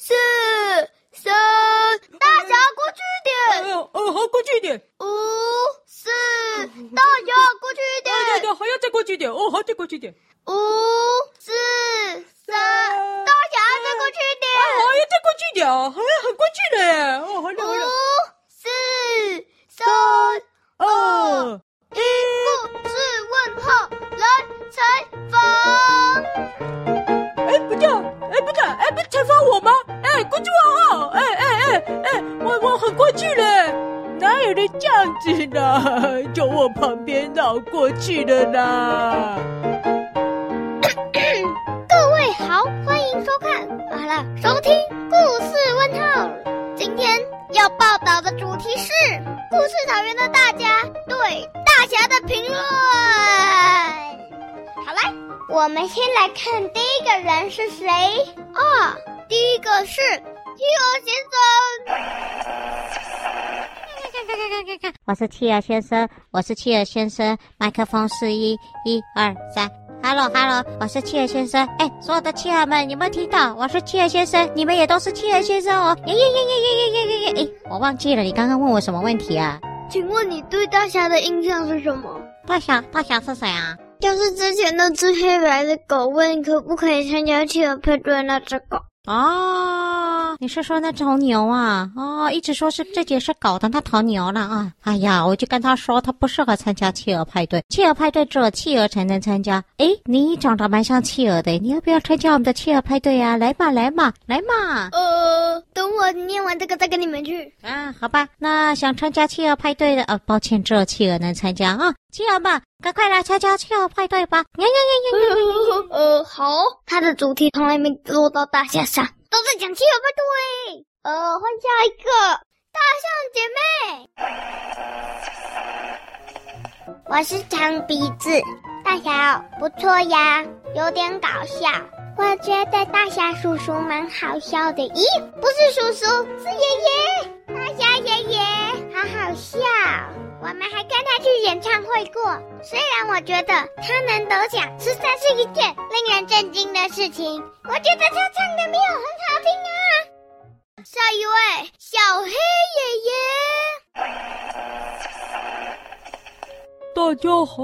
四三，大侠过去一点。哎呦，哦，好，过去一点。五四，大侠过去一点。对对对，还要再过去一点。哦，好，再过去一点。五四三，大侠再过去一点。哎，好，要再过去一点啊，好像很过去了样子呢？就我旁边绕过去的呢。各位好，欢迎收看，好了，收听故事问号。今天要报道的主题是故事草原的大家对大侠的评论。好来，我们先来看第一个人是谁啊？第一个是企鹅先生。看看看看看看，我是企鹅先生，我是企鹅先生，麦克风是一，一二三。Hello，Hello，我是企鹅先生。哎，所有的企鹅们，你们听到？我是企鹅先生，你们也都是企鹅先生哦。耶耶耶耶耶耶耶耶耶！哎，我忘记了，你刚刚问我什么问题啊？请问你对大侠的印象是什么？大侠，大侠是谁啊？就是之前那只黑白的狗问可不可以参加企鹅派对那只狗。啊、哦，你是说那头牛啊？哦，一直说是这节是搞的那头牛了啊！哎呀，我就跟他说他不适合参加企鹅派对，企鹅派对只有企鹅才能参加。诶，你长得蛮像企鹅的，你要不要参加我们的企鹅派对呀、啊？来嘛，来嘛，来嘛！呃，等我念完这个再跟你们去。啊，好吧，那想参加企鹅派对的，呃，抱歉，只有企鹅能参加啊。企鹅们，赶快来参加企鹅派对吧！呀呀呀呀！呃，好，它的主题从来没落到大家上，都在讲企鹅派对。呃，换下一个大象姐妹。我是长鼻子，大侠不错呀，有点搞笑。我觉得大侠叔叔蛮好笑的。咦，不是叔叔，是爷爷。大侠爷爷，好好笑。我们还跟他去演唱会过，虽然我觉得他能得奖实在是一件令人震惊的事情。我觉得他唱的没有很听啊。下一位，小黑爷爷。大家好，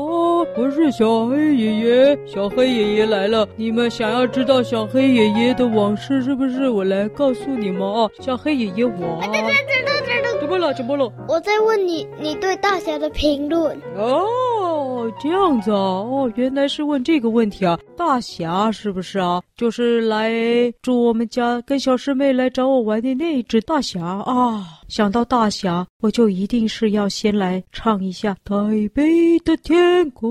我是小黑爷爷。小黑爷爷来了，你们想要知道小黑爷爷的往事是不是？我来告诉你们啊，小黑爷爷我。啊怎么了？怎么了？我在问你，你对大侠的评论。哦，这样子啊，哦，原来是问这个问题啊。大侠是不是啊？就是来住我们家，跟小师妹来找我玩的那只大侠啊。想到大侠，我就一定是要先来唱一下《台北的天空》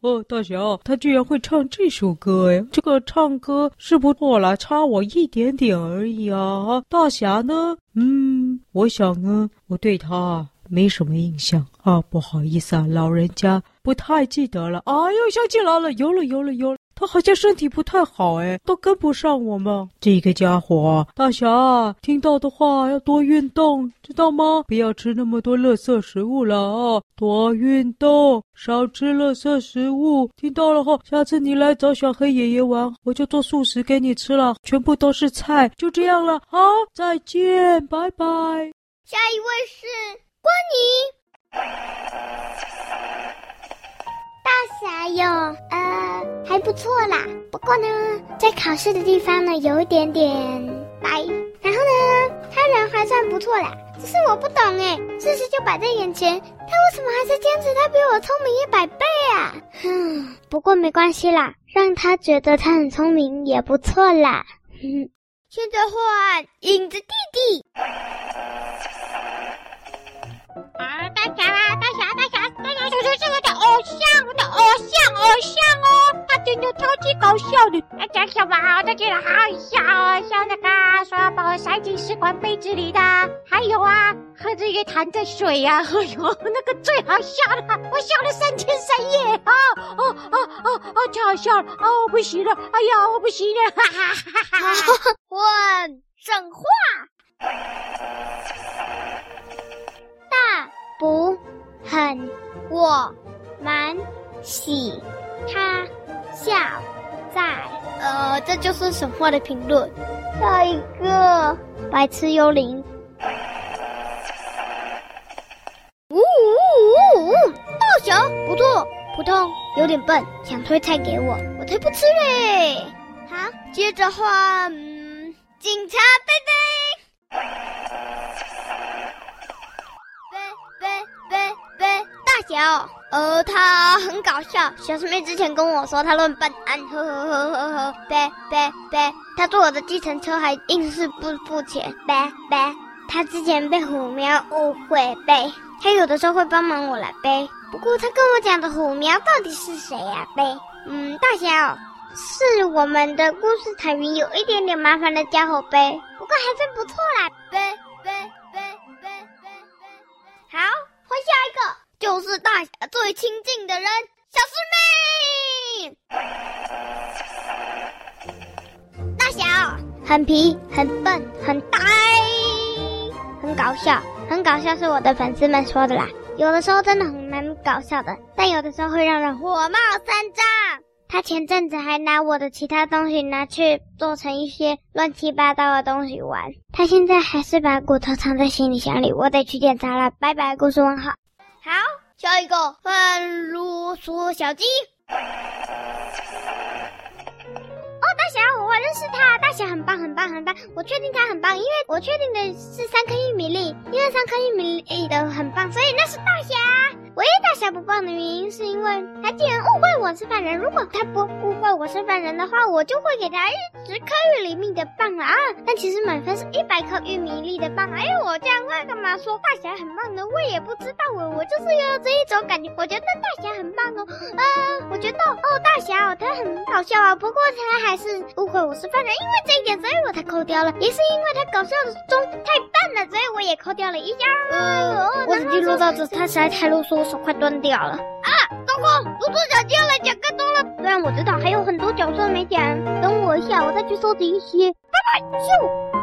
哦。大侠，他居然会唱这首歌哎，这个唱歌是不错啦，差我一点点而已啊。大侠呢？嗯，我想呢，我对他没什么印象啊，不好意思啊，老人家不太记得了。哎呦，想起来了，有了，有了，有了。他好像身体不太好，哎，都跟不上我们。这个家伙，大侠，听到的话要多运动，知道吗？不要吃那么多垃圾食物了啊！多运动，少吃垃圾食物，听到了哈。下次你来找小黑爷爷玩，我就做素食给你吃了，全部都是菜，就这样了。好，再见，拜拜。下一位是关妮。大侠哟，呃，还不错啦。不过呢，在考试的地方呢，有一点点白。然后呢，他人还算不错啦。只是我不懂哎，事实就摆在眼前，他为什么还是坚持他比我聪明一百倍啊？哼，不过没关系啦，让他觉得他很聪明也不错啦。哼，现在换影子弟弟。搞笑的。大家笑吧，他觉得好好笑哦，像那个说要把我塞进试管杯子里的，还有啊，喝着也弹着水呀，哎呦，那个最好笑了，我笑了三天三夜啊，哦哦哦哦，太好笑了，哦，我不行了，哎呀，我不行了，哈哈哈哈哈。换圣话。大不很，我蛮喜他笑在，呃，这就是神话的评论。下一个白痴幽灵。呜呜呜呜！大小不错，普通有点笨，想推菜给我，我才不吃嘞。好，接着换，嗯，警察贝贝。贝贝贝贝，大小，呃，他很搞笑。小师妹之前跟我说他乱笨，呵呵呵呵呵。贝贝贝，他坐我的计程车还硬是不付钱。贝贝，他之前被虎喵误会背。他有的时候会帮忙我来背，不过他跟我讲的虎喵到底是谁呀？背，嗯，大侠是我们的故事彩云有一点点麻烦的家伙背，不过还算不错啦。最亲近的人，小师妹。大小很皮，很笨，很呆，很搞笑。很搞笑，是我的粉丝们说的啦。有的时候真的很蛮搞笑的，但有的时候会让人火冒三丈。他前阵子还拿我的其他东西拿去做成一些乱七八糟的东西玩。他现在还是把骨头藏在行李箱里，我得去检查了。拜拜，故事问号。好，下一个笨啰嗦小鸡。哦大侠，我认识他。大侠很棒，很棒，很棒。我确定他很棒，因为我确定的是三颗玉米粒，因为三颗玉米粒的很棒，所以那是大侠。唯一大侠不棒的原因是因为他竟然误会我是犯人。如果他不误会我是犯人的话，我就会给他一十颗玉米粒的棒了啊！但其实满分是一百颗玉米粒的棒。哎，我这样会干嘛说大侠很棒呢？我也不知道，我我就是有这一种感觉。我觉得大侠很棒哦，呃，我觉得哦，大侠哦，他很搞笑啊。不过他还是误会我是犯人，因为这一点，所以我才扣掉了。也是因为他搞笑的中太笨了，所以我也扣掉了一下。呃，我只记录到这，他实在太啰嗦。手快断掉了啊！糟糕，不做小鸡了，讲更多了。虽然我知道还有很多角色没讲，等我一下，我再去收集一些。拜拜，咻。